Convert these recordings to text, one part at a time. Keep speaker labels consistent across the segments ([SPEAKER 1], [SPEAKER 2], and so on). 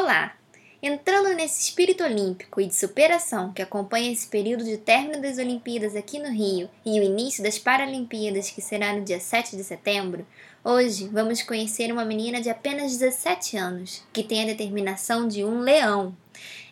[SPEAKER 1] Olá! Entrando nesse espírito olímpico e de superação que acompanha esse período de término das Olimpíadas aqui no Rio e o início das Paralimpíadas, que será no dia 7 de setembro, hoje vamos conhecer uma menina de apenas 17 anos que tem a determinação de um leão.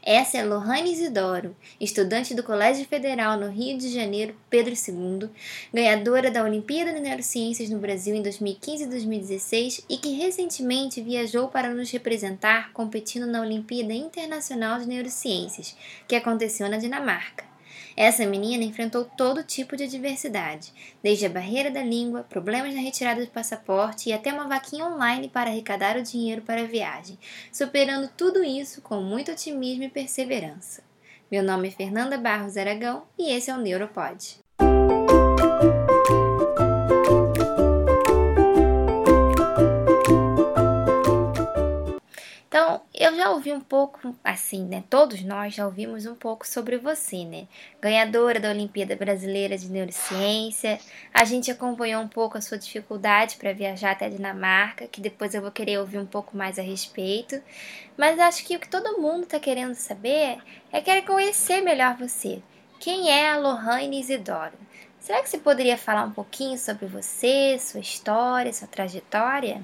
[SPEAKER 1] Essa é Lohane Isidoro, estudante do Colégio Federal no Rio de Janeiro, Pedro II, ganhadora da Olimpíada de Neurociências no Brasil em 2015 e 2016 e que recentemente viajou para nos representar competindo na Olimpíada Internacional de Neurociências, que aconteceu na Dinamarca. Essa menina enfrentou todo tipo de adversidade, desde a barreira da língua, problemas na retirada do passaporte e até uma vaquinha online para arrecadar o dinheiro para a viagem, superando tudo isso com muito otimismo e perseverança. Meu nome é Fernanda Barros Aragão e esse é o Neuropod. Eu já ouvi um pouco, assim, né? Todos nós já ouvimos um pouco sobre você, né? Ganhadora da Olimpíada Brasileira de Neurociência. A gente acompanhou um pouco a sua dificuldade para viajar até a Dinamarca, que depois eu vou querer ouvir um pouco mais a respeito. Mas acho que o que todo mundo está querendo saber é querer conhecer melhor você. Quem é a Lohane Isidoro? Será que você poderia falar um pouquinho sobre você, sua história, sua trajetória?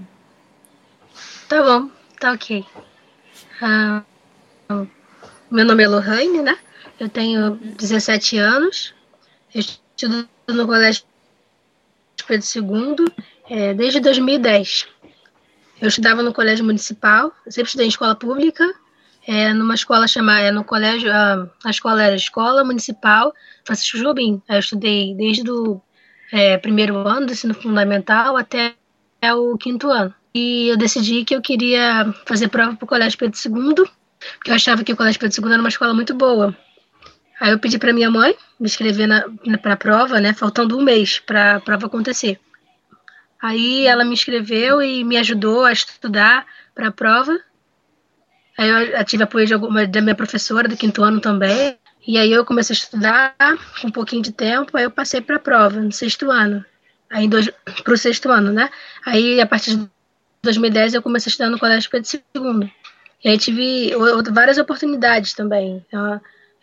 [SPEAKER 2] Tá bom. Tá ok. Ah, meu nome é Lohane, né? Eu tenho 17 anos. Eu estudo no Colégio Pedro II é, desde 2010. Eu estudava no colégio municipal, sempre estudei em escola pública, é, numa escola chamada, é, no colégio, a, a escola era Escola Municipal Francisco Jobim. Eu estudei desde o é, primeiro ano do ensino fundamental até o quinto ano e eu decidi que eu queria fazer prova para o Colégio Pedro II, porque eu achava que o Colégio Pedro II era uma escola muito boa. Aí eu pedi para minha mãe me inscrever para a prova, né, faltando um mês para a prova acontecer. Aí ela me inscreveu e me ajudou a estudar para a prova. Aí eu tive apoio de alguma, da minha professora do quinto ano também. E aí eu comecei a estudar com um pouquinho de tempo, aí eu passei para a prova no sexto ano. Aí para o sexto ano, né? Aí a partir 2010 eu comecei a estudar no Colégio Pedro II. E aí tive várias oportunidades também.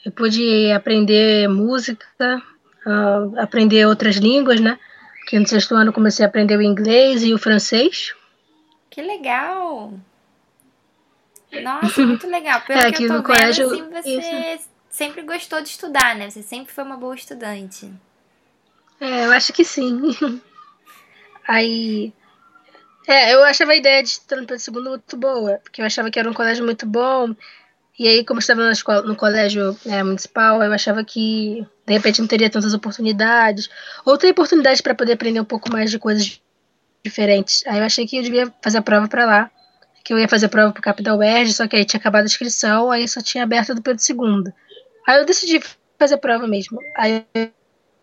[SPEAKER 2] Eu pude aprender música, aprender outras línguas, né? Porque no sexto ano eu comecei a aprender o inglês e o francês.
[SPEAKER 1] Que legal! Nossa, muito legal. Pelo
[SPEAKER 2] é,
[SPEAKER 1] que eu tô vendo,
[SPEAKER 2] colégio,
[SPEAKER 1] assim, você isso. sempre gostou de estudar, né? Você sempre foi uma boa estudante.
[SPEAKER 2] É, eu acho que sim. Aí é, eu achava a ideia de estar no Pedro II muito boa, porque eu achava que era um colégio muito bom. E aí, como eu estava na escola, no colégio é, municipal, eu achava que de repente não teria tantas oportunidades. Ou teria oportunidades para poder aprender um pouco mais de coisas diferentes. Aí eu achei que eu devia fazer a prova para lá. Que eu ia fazer a prova para o Capital UERJ, só que aí tinha acabado a inscrição, aí só tinha aberto do Pedro II. Aí eu decidi fazer a prova mesmo. Aí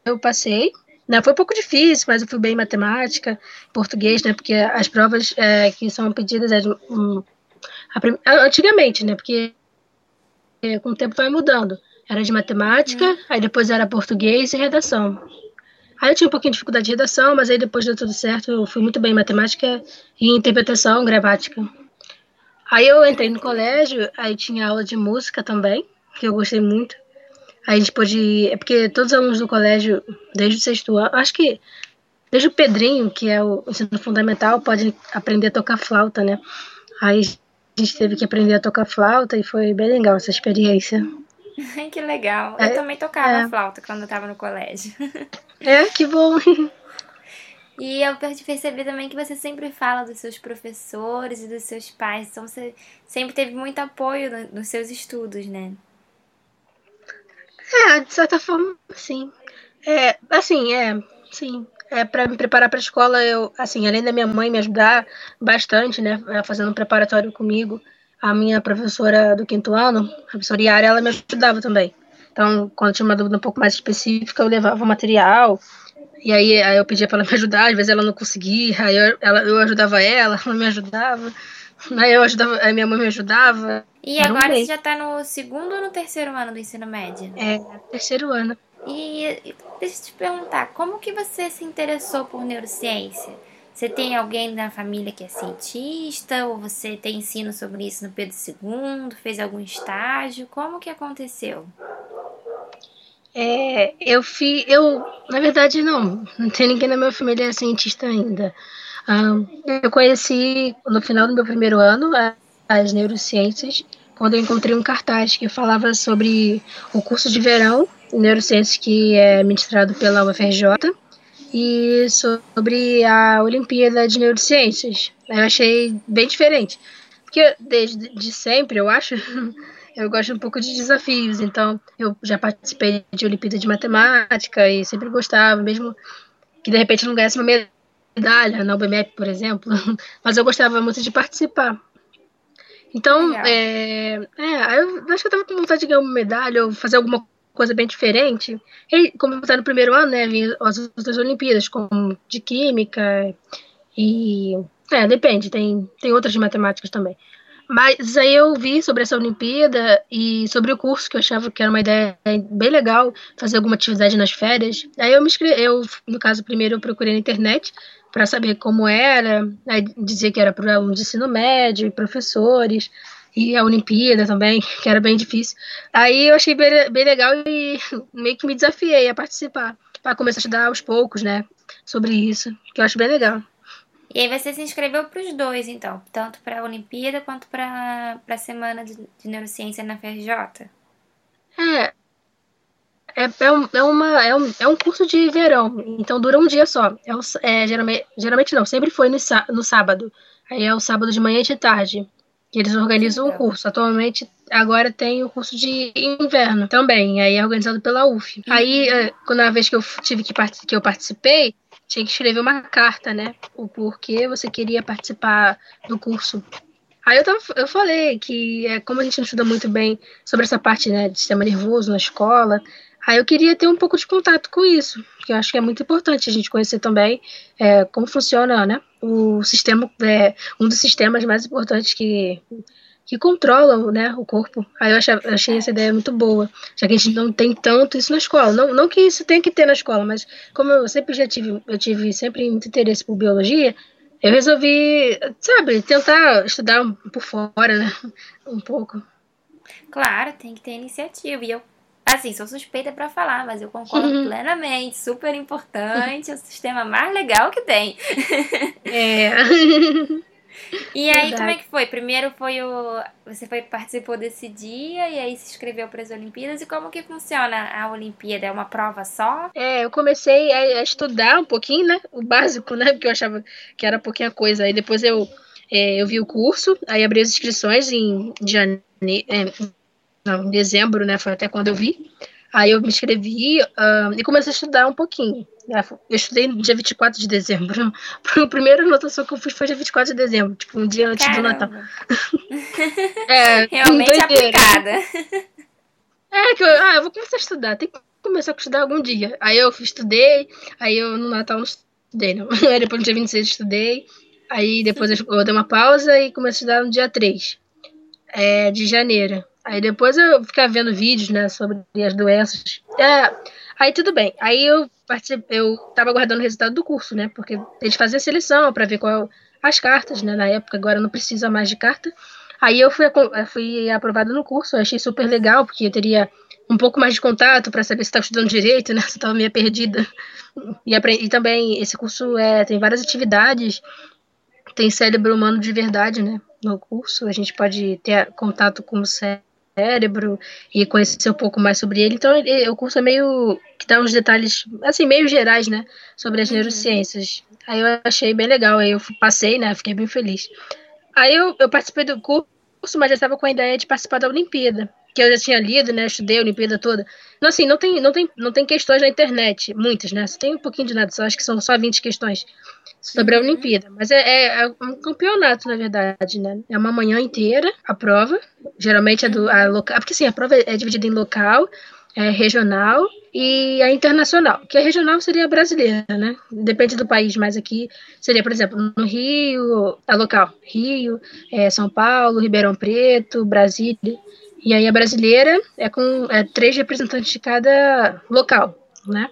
[SPEAKER 2] eu passei, né? Foi um pouco difícil, mas eu fui bem em matemática, português, né? Porque as provas é, que são pedidas é de, um, a, antigamente, né? Porque é, com o tempo vai mudando. Era de matemática, uhum. aí depois era português e redação. Aí eu tinha um pouquinho de dificuldade de redação, mas aí depois deu tudo certo, eu fui muito bem em matemática e interpretação, gramática. Aí eu entrei no colégio, aí tinha aula de música também, que eu gostei muito. Aí a gente pôde. É porque todos os alunos do colégio, desde o sexto ano, acho que desde o Pedrinho, que é o ensino fundamental, pode aprender a tocar flauta, né? Aí a gente teve que aprender a tocar flauta e foi bem legal essa experiência.
[SPEAKER 1] que legal. Eu é, também tocava é. flauta quando eu tava no colégio.
[SPEAKER 2] é, que bom.
[SPEAKER 1] E eu percebi também que você sempre fala dos seus professores e dos seus pais, então você sempre teve muito apoio nos seus estudos, né?
[SPEAKER 2] É, de certa forma, sim. É, assim, é, sim. É, para me preparar para a escola, eu, assim, além da minha mãe me ajudar bastante, né, fazendo um preparatório comigo, a minha professora do quinto ano, a professora Yara, ela me ajudava também. Então, quando tinha uma dúvida um pouco mais específica, eu levava material, e aí, aí eu pedia para ela me ajudar, às vezes ela não conseguia, aí eu, ela, eu ajudava ela, ela me ajudava. Aí eu ajudava, a minha mãe me ajudava.
[SPEAKER 1] E agora você já tá no segundo ou no terceiro ano do ensino médio?
[SPEAKER 2] É, terceiro ano.
[SPEAKER 1] E deixa eu te perguntar, como que você se interessou por neurociência? Você tem alguém na família que é cientista? Ou você tem ensino sobre isso no Pedro II? Fez algum estágio? Como que aconteceu?
[SPEAKER 2] É, eu fiz. Eu, na verdade, não. Não tem ninguém na minha família cientista ainda. Um, eu conheci no final do meu primeiro ano as neurociências, quando eu encontrei um cartaz que falava sobre o curso de verão em neurociências que é ministrado pela UFRJ e sobre a Olimpíada de Neurociências. Eu achei bem diferente. Porque desde de sempre, eu acho, eu gosto um pouco de desafios. Então, eu já participei de Olimpíada de Matemática e sempre gostava, mesmo que de repente não ganhasse uma medalha na UBMEP, por exemplo. Mas eu gostava muito de participar. Então, é, é, eu acho que eu tava com vontade de ganhar uma medalha ou fazer alguma coisa bem diferente. E, como tá no primeiro ano, né, vim as outras Olimpíadas, como de Química e... É, depende, tem, tem outras de matemáticas também. Mas aí eu vi sobre essa Olimpíada e sobre o curso, que eu achava que era uma ideia bem legal, fazer alguma atividade nas férias. Aí eu me inscrevi, eu, no caso, primeiro eu procurei na internet para saber como era, aí dizia que era para alunos de ensino médio, professores, e a Olimpíada também, que era bem difícil. Aí eu achei bem, bem legal e meio que me desafiei a participar, para começar a estudar aos poucos, né, sobre isso, que eu acho bem legal.
[SPEAKER 1] E aí você se inscreveu para os dois, então, tanto para a Olimpíada quanto para a Semana de, de Neurociência na FRJ?
[SPEAKER 2] É, é, é, um, é, uma, é, um, é um curso de verão, então dura um dia só. É, é geralmente, geralmente não, sempre foi no, no sábado. Aí é o sábado de manhã e de tarde. Eles organizam o curso. Atualmente, agora tem o curso de inverno também. Aí é organizado pela UF. Uhum. Aí, é, quando a vez que eu tive que, que eu participei, tinha que escrever uma carta, né? O porquê você queria participar do curso. Aí eu, tava, eu falei que, é, como a gente não estuda muito bem sobre essa parte né, de sistema nervoso na escola, Aí eu queria ter um pouco de contato com isso, porque eu acho que é muito importante a gente conhecer também é, como funciona né, o sistema, é, um dos sistemas mais importantes que, que controlam né, o corpo. Aí eu achei, achei essa ideia muito boa, já que a gente não tem tanto isso na escola. Não, não que isso tenha que ter na escola, mas como eu sempre já tive, eu tive sempre muito interesse por biologia, eu resolvi, sabe, tentar estudar por fora, né, um pouco.
[SPEAKER 1] Claro, tem que ter iniciativa. E eu Assim, sou suspeita para falar, mas eu concordo uhum. plenamente. Super importante, é o sistema mais legal que tem.
[SPEAKER 2] É.
[SPEAKER 1] E aí, Verdade. como é que foi? Primeiro foi o. Você foi, participou desse dia e aí se inscreveu para as Olimpíadas. E como que funciona a Olimpíada? É uma prova só?
[SPEAKER 2] É, eu comecei a, estudar um pouquinho, né? O básico, né? Porque eu achava que era pouquinha coisa. Aí depois eu, é, eu vi o curso, aí abri as inscrições em janeiro. É, não, em dezembro, né? Foi até quando eu vi. Aí eu me inscrevi uh, e comecei a estudar um pouquinho. Né, eu estudei no dia 24 de dezembro. A primeira anotação que eu fiz foi dia 24 de dezembro, tipo um dia antes
[SPEAKER 1] Caramba.
[SPEAKER 2] do Natal.
[SPEAKER 1] é, Realmente aplicada.
[SPEAKER 2] É, que eu, ah, eu vou começar a estudar, tem que começar a estudar algum dia. Aí eu estudei, aí eu no Natal não estudei, não. Aí depois no dia 26 eu estudei, aí depois eu, eu dei uma pausa e comecei a estudar no dia 3 é, de janeiro. Aí depois eu ficava vendo vídeos, né, sobre as doenças. É, aí tudo bem. Aí eu eu tava aguardando o resultado do curso, né? Porque eles faziam seleção para ver qual as cartas, né? Na época agora não precisa mais de carta. Aí eu fui, fui aprovado no curso, eu achei super legal, porque eu teria um pouco mais de contato para saber se estava estudando direito, né? Se estava meio perdida. E, e, também esse curso é, tem várias atividades, tem cérebro humano de verdade, né? No curso, a gente pode ter contato com o cérebro cérebro e conhecer um pouco mais sobre ele. Então, ele, o curso é meio que dá uns detalhes, assim, meio gerais, né, sobre as uhum. neurociências. Aí eu achei bem legal, aí eu passei, né, fiquei bem feliz. Aí eu, eu participei do curso, mas já estava com a ideia de participar da Olimpíada, que eu já tinha lido, né, estudei a Olimpíada toda. Então, assim, não tem, não tem, não tem questões na internet, muitas, né, só tem um pouquinho de nada, só acho que são só 20 questões sobre a. Olimpíada. Mas é, é, é, um campeonato, na verdade, né? É uma manhã inteira a prova. Geralmente é do a local. Porque assim, a prova é dividida em local, é, regional e a internacional. Que a regional seria a brasileira, né? Depende do país, mas aqui seria, por exemplo, no Rio, a local. Rio, é, São Paulo, Ribeirão Preto, Brasília. E aí a brasileira é com é, três representantes de cada local, né?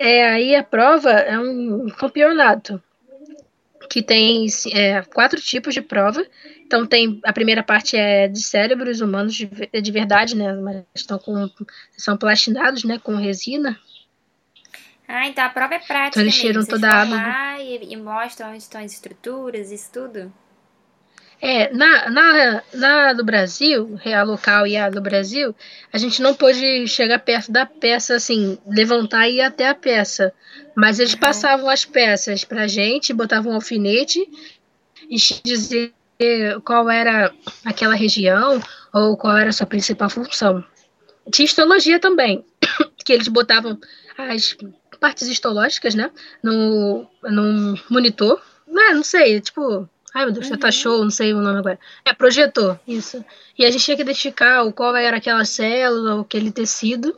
[SPEAKER 2] É, aí a prova é um campeonato. que tem é, quatro tipos de prova. Então tem a primeira parte é de cérebros humanos de, de verdade, né? Mas estão com são plastinados, né? Com resina.
[SPEAKER 1] Ah, então a prova é prática.
[SPEAKER 2] Então eles tiram toda a
[SPEAKER 1] água. E, e mostram onde estão as estruturas, isso tudo.
[SPEAKER 2] É, na, na, na do Brasil, a local e a do Brasil, a gente não pôde chegar perto da peça, assim, levantar e ir até a peça. Mas eles passavam as peças pra gente, botavam um alfinete e dizer qual era aquela região ou qual era a sua principal função. Tinha histologia também, que eles botavam as partes histológicas, né, no, no monitor. Não, não sei, tipo, Ai, meu Deus, uhum. tá show, não sei o nome agora. É, projetor, isso. E a gente tinha que identificar qual era aquela célula, aquele tecido.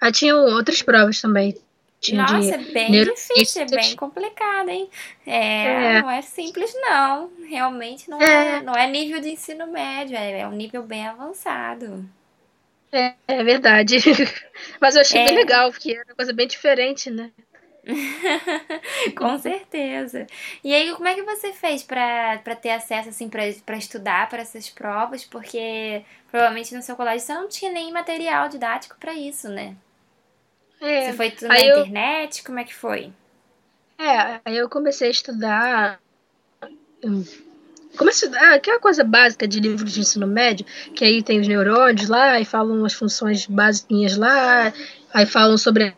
[SPEAKER 2] Aí tinha outras provas também. Tinha
[SPEAKER 1] Nossa, é bem neuro... difícil, é bem complicado, hein? É, é, não é simples, não. Realmente não é, é não é nível de ensino médio, é, é um nível bem avançado.
[SPEAKER 2] É, é verdade. Mas eu achei bem é. legal, porque era uma coisa bem diferente, né?
[SPEAKER 1] Com certeza. E aí, como é que você fez para ter acesso assim para estudar para essas provas? Porque provavelmente no seu colégio você não tinha nem material didático para isso, né? É, você foi tudo na eu... internet? Como é que foi?
[SPEAKER 2] É, aí eu comecei a estudar. Comecei a estudar aquela coisa básica de livros de ensino médio, que aí tem os neurônios lá, e falam as funções básicas lá, aí falam sobre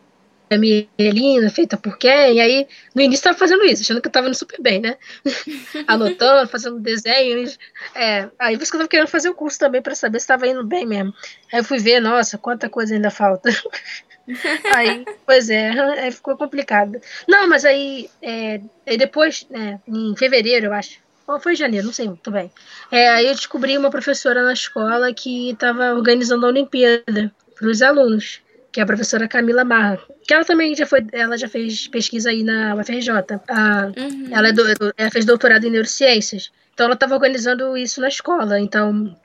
[SPEAKER 2] mielina feita por quem? E aí, no início tava fazendo isso, achando que eu tava indo super bem, né? Anotando, fazendo desenhos. É, aí por isso que eu tava querendo fazer o curso também para saber se tava indo bem mesmo. Aí eu fui ver, nossa, quanta coisa ainda falta. aí, pois é, aí ficou complicado. Não, mas aí, é, aí depois, é, em fevereiro, eu acho. Ou foi em janeiro, não sei muito bem. É, aí eu descobri uma professora na escola que estava organizando a Olimpíada para os alunos que é a professora Camila Marra, que ela também já foi, ela já fez pesquisa aí na UFRJ. A, uhum. ela, é do, ela fez doutorado em neurociências. Então ela estava organizando isso na escola. Então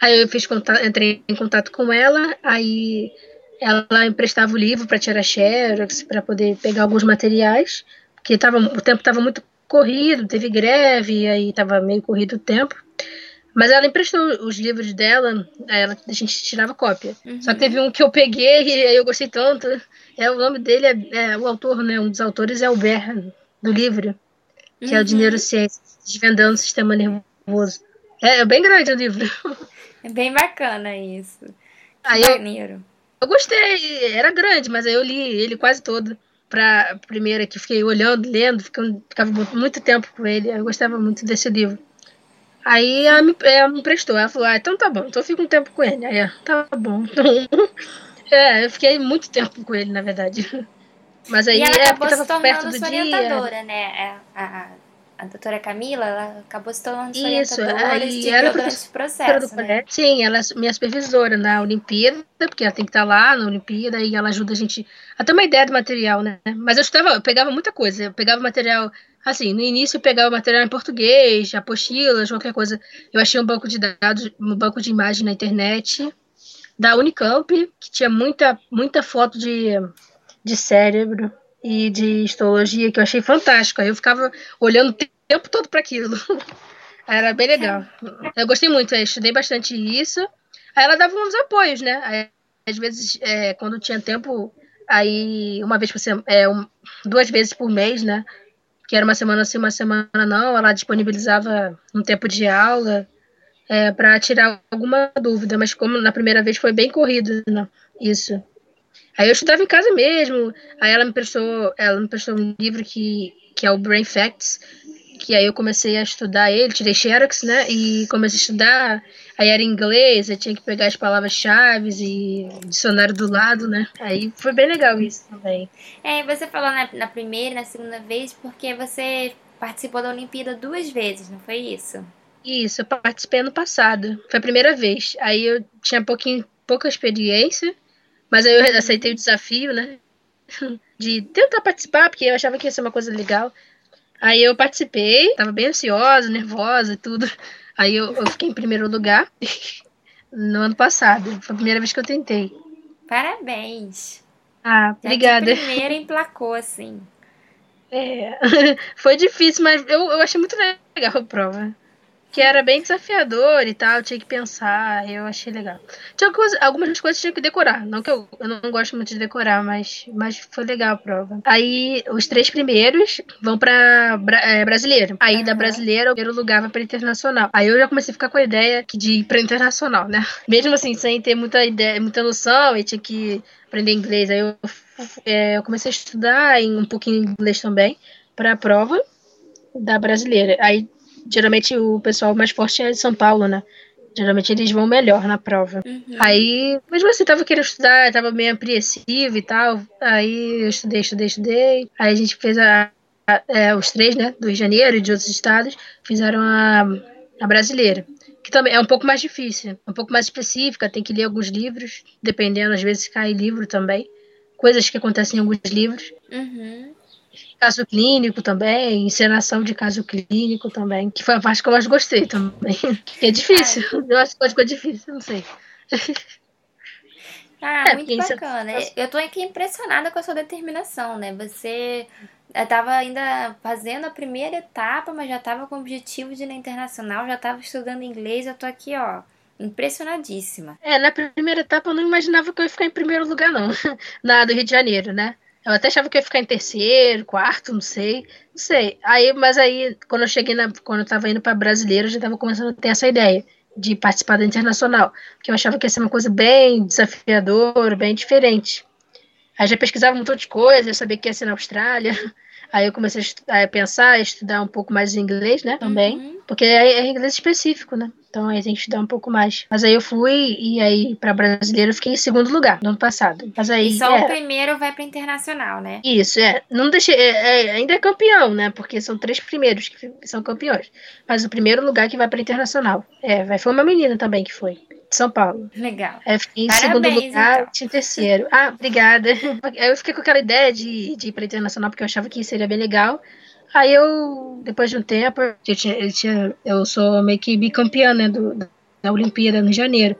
[SPEAKER 2] aí eu fiz contato, entrei em contato com ela, aí ela emprestava o livro para tirar xerox, para poder pegar alguns materiais, porque tava, o tempo estava muito corrido, teve greve, aí estava meio corrido o tempo. Mas ela emprestou os livros dela, ela, a gente tirava cópia. Uhum. Só que teve um que eu peguei e eu gostei tanto. É, o nome dele é, é o autor, né? Um dos autores é o Ber, do livro, que uhum. é o de uhum. neurociência, desvendando o sistema nervoso. É, é, bem grande o livro.
[SPEAKER 1] É bem bacana isso. Aí maneiro. Eu,
[SPEAKER 2] eu gostei, era grande, mas aí eu li ele quase todo. Pra primeira que fiquei olhando, lendo, ficando, ficava muito tempo com ele. Eu gostava muito desse livro. Aí ela me, ela me prestou. Ela falou, ah, então tá bom, então eu fico um tempo com ele. Aí, tá bom. é, eu fiquei muito tempo com ele, na verdade. Mas aí
[SPEAKER 1] e ela
[SPEAKER 2] é
[SPEAKER 1] acabou se tornando sua orientadora, né? É, a, a doutora Camila, ela acabou se tornando sua Isso, orientadora e era durante esse processo, né?
[SPEAKER 2] Sim, ela é minha supervisora na Olimpíada, porque ela tem que estar lá na Olimpíada e ela ajuda a gente a ter uma ideia do material, né? Mas eu estava, eu pegava muita coisa, eu pegava material Assim, no início eu pegava material em português, apostilas, qualquer coisa. Eu achei um banco de dados, um banco de imagem na internet da Unicamp, que tinha muita, muita foto de, de cérebro e de histologia, que eu achei fantástico. Aí eu ficava olhando o tempo todo para aquilo. Era bem legal. Eu gostei muito, eu estudei bastante isso. Aí ela dava uns apoios, né? Aí, às vezes, é, quando tinha tempo, aí uma vez por semana, é, um, duas vezes por mês, né? Que era uma semana sim, uma semana não, ela disponibilizava um tempo de aula é, para tirar alguma dúvida, mas como na primeira vez foi bem corrido, né, isso. Aí eu estudava em casa mesmo, aí ela me prestou, ela me prestou um livro que, que é o Brain Facts, que aí eu comecei a estudar ele, tirei Xerox, né, e comecei a estudar, aí era inglês, eu tinha que pegar as palavras-chave e dicionário do lado, né, aí foi bem legal isso também.
[SPEAKER 1] É, você falou na, na primeira e na segunda vez porque você participou da Olimpíada duas vezes, não foi isso?
[SPEAKER 2] Isso, eu participei ano passado, foi a primeira vez, aí eu tinha pouquinho, pouca experiência, mas aí eu aceitei o desafio, né, de tentar participar, porque eu achava que ia ser uma coisa legal. Aí eu participei, tava bem ansiosa, nervosa e tudo. Aí eu, eu fiquei em primeiro lugar no ano passado. Foi a primeira vez que eu tentei.
[SPEAKER 1] Parabéns.
[SPEAKER 2] Ah, Já obrigada.
[SPEAKER 1] De primeira emplacou, assim.
[SPEAKER 2] É, foi difícil, mas eu, eu achei muito legal a prova que era bem desafiador e tal, tinha que pensar, eu achei legal. Tinha coisa, algumas coisas tinha que decorar, não que eu, eu não gosto muito de decorar, mas, mas foi legal a prova. Aí os três primeiros vão pra é, brasileiro. Aí uhum. da brasileira, o primeiro lugar vai pra internacional. Aí eu já comecei a ficar com a ideia de ir pra internacional, né? Mesmo assim, sem ter muita ideia, muita noção, e tinha que aprender inglês. Aí eu, é, eu comecei a estudar em um pouquinho de inglês também pra prova da brasileira. Aí geralmente o pessoal mais forte é de São Paulo, né? Geralmente eles vão melhor na prova. Uhum. Aí, mesmo assim, tava querendo estudar, tava meio apreensivo e tal. Aí eu estudei, estudei, estudei. Aí a gente fez a, a é, os três, né? Do Rio de Janeiro e de outros estados, fizeram a, a brasileira. Que também é um pouco mais difícil, um pouco mais específica, tem que ler alguns livros, dependendo, às vezes cai livro também. Coisas que acontecem em alguns livros.
[SPEAKER 1] Uhum
[SPEAKER 2] caso clínico também, encenação de caso clínico também, que foi a parte que eu mais gostei também. é difícil, é. eu acho que ficou difícil, não sei.
[SPEAKER 1] Ah, é, muito bacana. Eu tô aqui impressionada com a sua determinação, né? Você estava ainda fazendo a primeira etapa, mas já estava com o objetivo de ir na internacional, já estava estudando inglês, eu tô aqui, ó, impressionadíssima.
[SPEAKER 2] É, na primeira etapa eu não imaginava que eu ia ficar em primeiro lugar, não. Na do Rio de Janeiro, né? Eu até achava que ia ficar em terceiro, quarto, não sei. Não sei. Aí, mas aí, quando eu cheguei na. Quando eu tava indo para brasileiro, eu já tava começando a ter essa ideia de participar da internacional. Porque eu achava que ia ser uma coisa bem desafiadora, bem diferente. Aí já pesquisava um montão de coisa, eu sabia que ia ser na Austrália. Aí eu comecei a pensar, a estudar um pouco mais inglês, né? Também. Uhum. Porque é, é inglês específico, né? Então aí tem que estudar um pouco mais. Mas aí eu fui e aí para brasileiro eu fiquei em segundo lugar no ano passado. Mas aí
[SPEAKER 1] e só é, o primeiro vai para internacional, né?
[SPEAKER 2] Isso, é. Não deixei, é, é, ainda é campeão, né? Porque são três primeiros que são campeões. Mas o primeiro lugar que vai para internacional. É, vai foi uma menina também que foi. De São Paulo.
[SPEAKER 1] Legal.
[SPEAKER 2] É, fiquei em Parabéns, segundo lugar, então. em terceiro. Ah, obrigada. Eu fiquei com aquela ideia de, de ir para internacional porque eu achava que seria bem legal. Aí eu, depois de um tempo, eu, tinha, eu, tinha, eu sou meio que bicampeã, né, do, da Olimpíada no janeiro.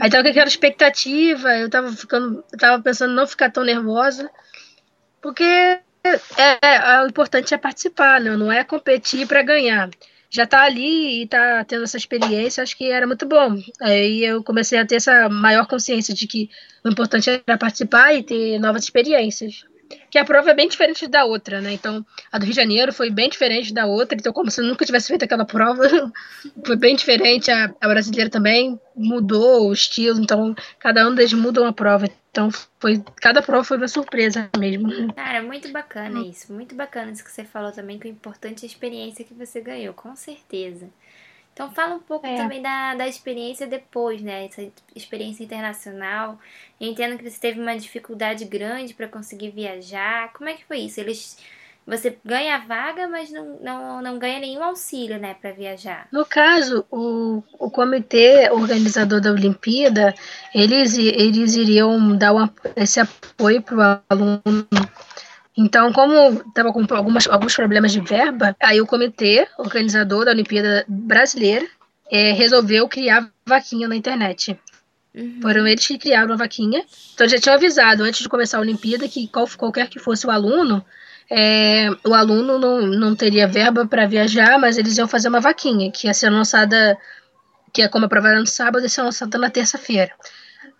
[SPEAKER 2] Aí tava com aquela expectativa, eu tava ficando, eu tava pensando não ficar tão nervosa, porque é, é, o importante é participar, né, não é competir para ganhar. Já tá ali e tá tendo essa experiência, acho que era muito bom. Aí eu comecei a ter essa maior consciência de que o importante era participar e ter novas experiências que a prova é bem diferente da outra, né? Então, a do Rio de Janeiro foi bem diferente da outra, então, como se eu nunca tivesse feito aquela prova, foi bem diferente. A, a, brasileira também mudou o estilo, então, cada um deles muda uma prova. Então, foi, cada prova foi uma surpresa mesmo.
[SPEAKER 1] Cara, muito bacana isso, muito bacana isso que você falou também, que o importante é a experiência que você ganhou, com certeza. Então fala um pouco é. também da, da experiência depois, né? Essa experiência internacional. Eu entendo que você teve uma dificuldade grande para conseguir viajar. Como é que foi isso? Eles você ganha a vaga, mas não, não, não ganha nenhum auxílio, né, para viajar.
[SPEAKER 2] No caso, o, o comitê organizador da Olimpíada, eles, eles iriam dar esse apoio para o aluno então, como estava com algumas, alguns problemas de verba, aí o comitê organizador da Olimpíada Brasileira é, resolveu criar vaquinha na internet. Uhum. Foram eles que criaram a vaquinha. Então já tinham avisado antes de começar a Olimpíada que qual, qualquer que fosse o aluno, é, o aluno não, não teria verba para viajar, mas eles iam fazer uma vaquinha, que ia ser lançada, que é como a prova era no sábado, ia ser lançada na terça-feira.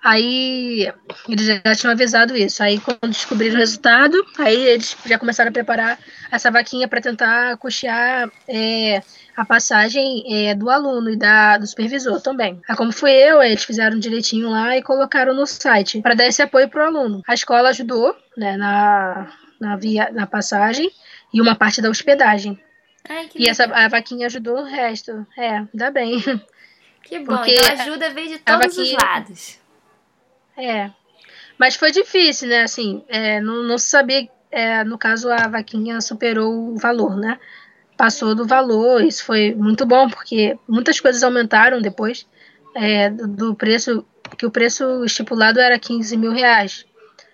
[SPEAKER 2] Aí eles já tinham avisado isso. Aí quando descobriram o resultado, aí eles já começaram a preparar essa vaquinha para tentar custear é, a passagem é, do aluno e da, do supervisor também. Aí como fui eu, eles fizeram direitinho lá e colocaram no site para dar esse apoio para o aluno. A escola ajudou né, na, na, via, na passagem e uma parte da hospedagem.
[SPEAKER 1] Ai,
[SPEAKER 2] e essa, a vaquinha ajudou o resto. É, ainda bem.
[SPEAKER 1] Que bom, Porque então ajuda veio de todos vaquinha, os lados.
[SPEAKER 2] É. Mas foi difícil, né? Assim, é, não, não sabia. É, no caso, a vaquinha superou o valor, né? Passou do valor. Isso foi muito bom, porque muitas coisas aumentaram depois é, do preço. Que o preço estipulado era 15 mil reais.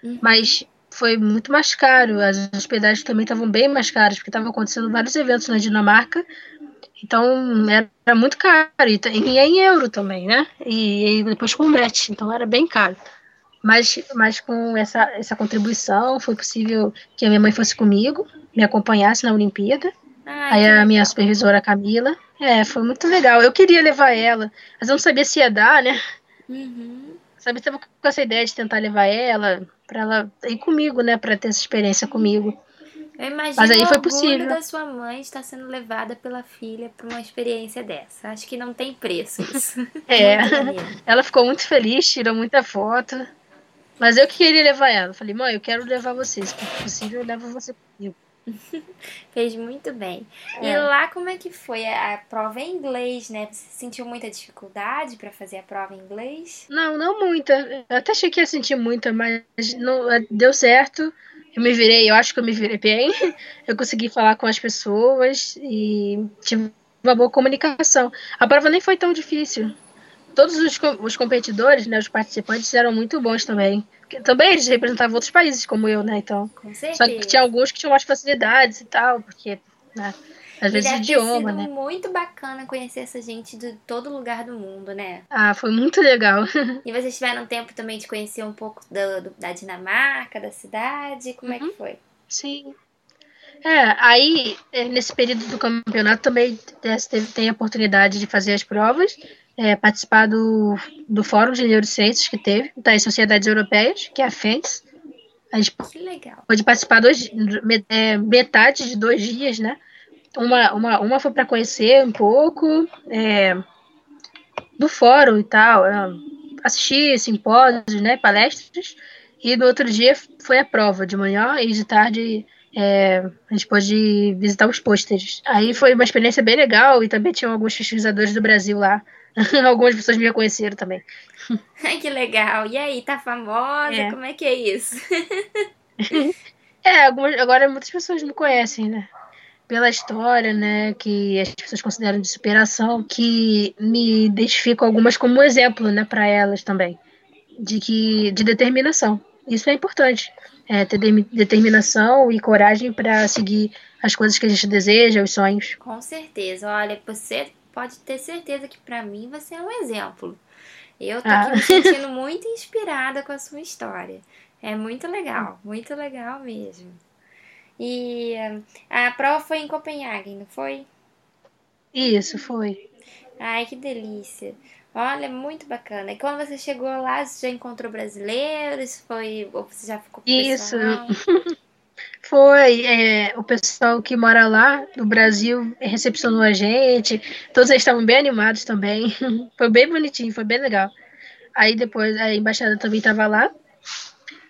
[SPEAKER 2] Uhum. Mas foi muito mais caro. As hospedagens também estavam bem mais caras, porque estavam acontecendo vários eventos na Dinamarca. Então era muito caro. E, em euro também, né? E, e depois converte. Então era bem caro. Mas, mas com essa, essa contribuição foi possível que a minha mãe fosse comigo me acompanhasse na Olimpíada. Ah, Aí a minha supervisora Camila. É, foi muito legal. Eu queria levar ela, mas eu não sabia se ia dar, né? Uhum. Sabe, estava com essa ideia de tentar levar ela para ela ir comigo, né, para ter essa experiência comigo.
[SPEAKER 1] Eu imagino Mas aí foi possível. da sua mãe estar sendo levada pela filha para uma experiência dessa. Acho que não tem preço isso.
[SPEAKER 2] é. ela ficou muito feliz, tirou muita foto. Mas eu que queria levar ela. Falei, mãe, eu quero levar vocês. Se possível, eu levo você comigo.
[SPEAKER 1] Fez muito bem. É. E lá como é que foi a, prova em inglês, né? Você sentiu muita dificuldade para fazer a prova em inglês?
[SPEAKER 2] Não, não muita. Eu até achei que ia sentir muita, mas não, deu certo. Eu me virei, eu acho que eu me virei bem. Eu consegui falar com as pessoas e tive uma boa comunicação. A prova nem foi tão difícil todos os, os competidores, né, os participantes eram muito bons também. Também eles representavam outros países, como eu, né? Então.
[SPEAKER 1] Com certeza.
[SPEAKER 2] Só que tinha alguns que tinham mais facilidades e tal, porque, né? Às vezes o idioma,
[SPEAKER 1] né?
[SPEAKER 2] muito
[SPEAKER 1] bacana conhecer essa gente de todo lugar do mundo, né?
[SPEAKER 2] Ah, foi muito legal.
[SPEAKER 1] e vocês tiveram tempo também de conhecer um pouco do, do da Dinamarca, da cidade? Como uhum. é que uhum. foi?
[SPEAKER 2] Sim. É, aí, é, nesse período do campeonato também é, teve, tem a oportunidade de fazer as provas é, participar do, do Fórum de Neurociências que teve, das Sociedades Europeias, que é a FENS. A gente
[SPEAKER 1] que legal.
[SPEAKER 2] pôde participar dois, é, metade de dois dias, né? Uma, uma, uma foi para conhecer um pouco é, do fórum e tal, é, assistir simpósios, né, palestras, e no outro dia foi a prova, de manhã e de tarde é, a gente pôde visitar os pôsteres. Aí foi uma experiência bem legal e também tinham alguns pesquisadores do Brasil lá Algumas pessoas me reconheceram também.
[SPEAKER 1] que legal. E aí, tá famosa? É. Como é que é isso?
[SPEAKER 2] é, algumas, agora muitas pessoas me conhecem, né? Pela história, né? Que as pessoas consideram de superação, que me identifico algumas como exemplo, né? Para elas também. De que de determinação. Isso é importante. É, ter de, determinação e coragem para seguir as coisas que a gente deseja, os sonhos.
[SPEAKER 1] Com certeza. Olha, você pode ter certeza que para mim você é um exemplo. Eu tô aqui ah. me sentindo muito inspirada com a sua história. É muito legal, muito legal mesmo. E a prova foi em Copenhague, não foi?
[SPEAKER 2] Isso, foi.
[SPEAKER 1] Ai, que delícia. Olha, muito bacana. E quando você chegou lá, você já encontrou brasileiros? Foi, ou você já ficou com
[SPEAKER 2] Isso. Foi, é, o pessoal que mora lá no Brasil recepcionou a gente, todos eles estavam bem animados também, foi bem bonitinho, foi bem legal. Aí depois a embaixada também estava lá,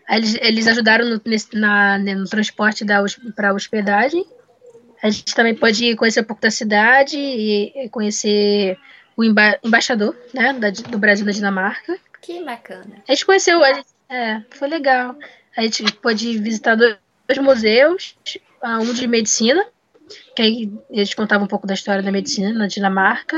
[SPEAKER 2] Aí eles, eles ajudaram no, nesse, na, né, no transporte para hospedagem. A gente também pode conhecer um pouco da cidade e conhecer o emba embaixador né, da, do Brasil da Dinamarca.
[SPEAKER 1] Que bacana.
[SPEAKER 2] A gente conheceu, a gente, é, foi legal. A gente pôde visitar dois dois museus, ah, um de medicina, que aí eles contavam um pouco da história da medicina na Dinamarca,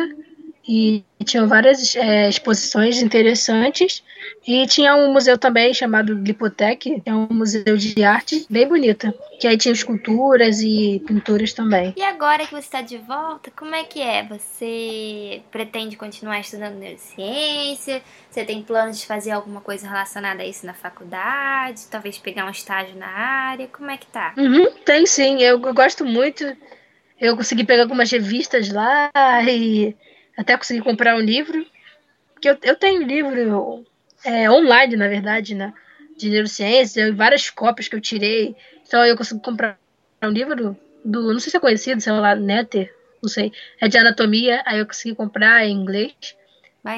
[SPEAKER 2] e tinham várias é, exposições interessantes. E tinha um museu também chamado Lipotec, que é um museu de arte bem bonita, que aí tinha esculturas e pinturas também.
[SPEAKER 1] E agora que você está de volta, como é que é? Você pretende continuar estudando neurociência? Você tem planos de fazer alguma coisa relacionada a isso na faculdade? Talvez pegar um estágio na área? Como é que tá?
[SPEAKER 2] Uhum, tem sim, eu, eu gosto muito. Eu consegui pegar algumas revistas lá e até consegui comprar um livro. Que eu, eu tenho livro é, online, na verdade, né? De neurociência, várias cópias que eu tirei. Então eu consigo comprar um livro do. Não sei se é conhecido, sei lá, Netter, não sei. É de anatomia, aí eu consegui comprar em inglês.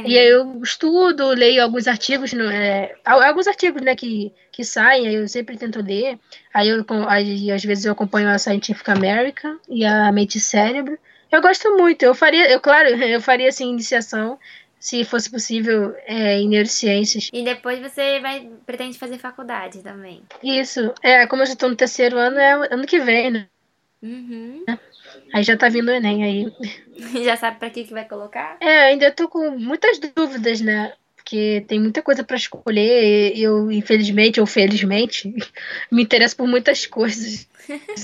[SPEAKER 2] E aí eu estudo, leio alguns artigos, é, alguns artigos, né, que, que saem, aí eu sempre tento ler. Aí, eu, aí às vezes eu acompanho a Scientific American e a Mente e Cérebro. Eu gosto muito. Eu faria, eu claro, eu faria assim iniciação se fosse possível é, em neurociências.
[SPEAKER 1] E depois você vai pretende fazer faculdade também.
[SPEAKER 2] Isso. É, como eu já estou no terceiro ano, é ano que vem, né?
[SPEAKER 1] Uhum.
[SPEAKER 2] Aí já tá vindo o Enem aí.
[SPEAKER 1] já sabe para que que vai colocar?
[SPEAKER 2] É, ainda tô com muitas dúvidas, né? Porque tem muita coisa para escolher. Eu, infelizmente ou felizmente, me interesso por muitas coisas.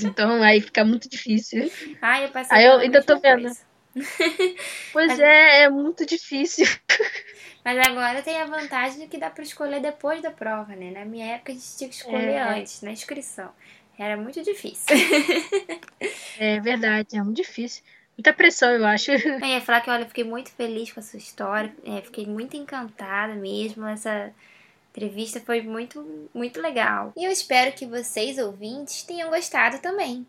[SPEAKER 2] Então aí fica muito difícil.
[SPEAKER 1] Ai, eu passei
[SPEAKER 2] Aí eu ainda tô vendo. pois Mas... é, é muito difícil.
[SPEAKER 1] Mas agora tem a vantagem de que dá para escolher depois da prova, né? Na minha época a gente tinha que escolher é. antes, na inscrição. Era muito difícil.
[SPEAKER 2] é verdade, é muito difícil. Muita pressão, eu acho.
[SPEAKER 1] Eu ia falar que, olha, eu fiquei muito feliz com a sua história. É, fiquei muito encantada mesmo. Essa entrevista foi muito, muito legal. E eu espero que vocês, ouvintes, tenham gostado também.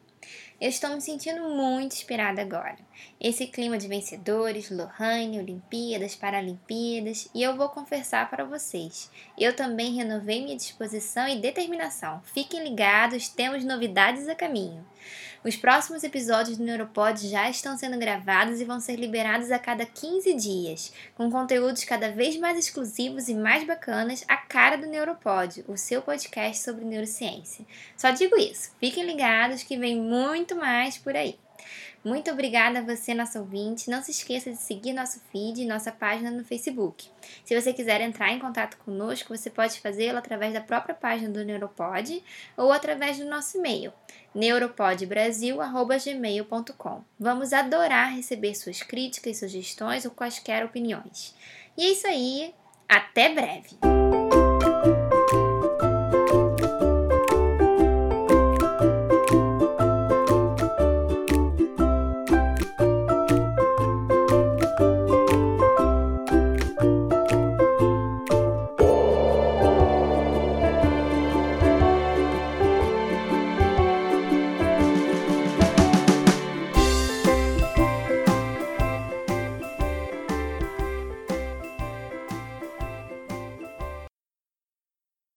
[SPEAKER 1] Eu estou me sentindo muito inspirada agora. Esse clima de vencedores, Lohane, Olimpíadas, Paralimpíadas, e eu vou confessar para vocês. Eu também renovei minha disposição e determinação. Fiquem ligados, temos novidades a caminho. Os próximos episódios do Neuropod já estão sendo gravados e vão ser liberados a cada 15 dias, com conteúdos cada vez mais exclusivos e mais bacanas, a cara do Neuropod, o seu podcast sobre neurociência. Só digo isso, fiquem ligados que vem muito mais por aí. Muito obrigada a você, nosso ouvinte. Não se esqueça de seguir nosso feed e nossa página no Facebook. Se você quiser entrar em contato conosco, você pode fazê-lo através da própria página do Neuropod ou através do nosso e-mail, neuropodbrasil.gmail.com. Vamos adorar receber suas críticas, sugestões ou quaisquer opiniões. E é isso aí. Até breve!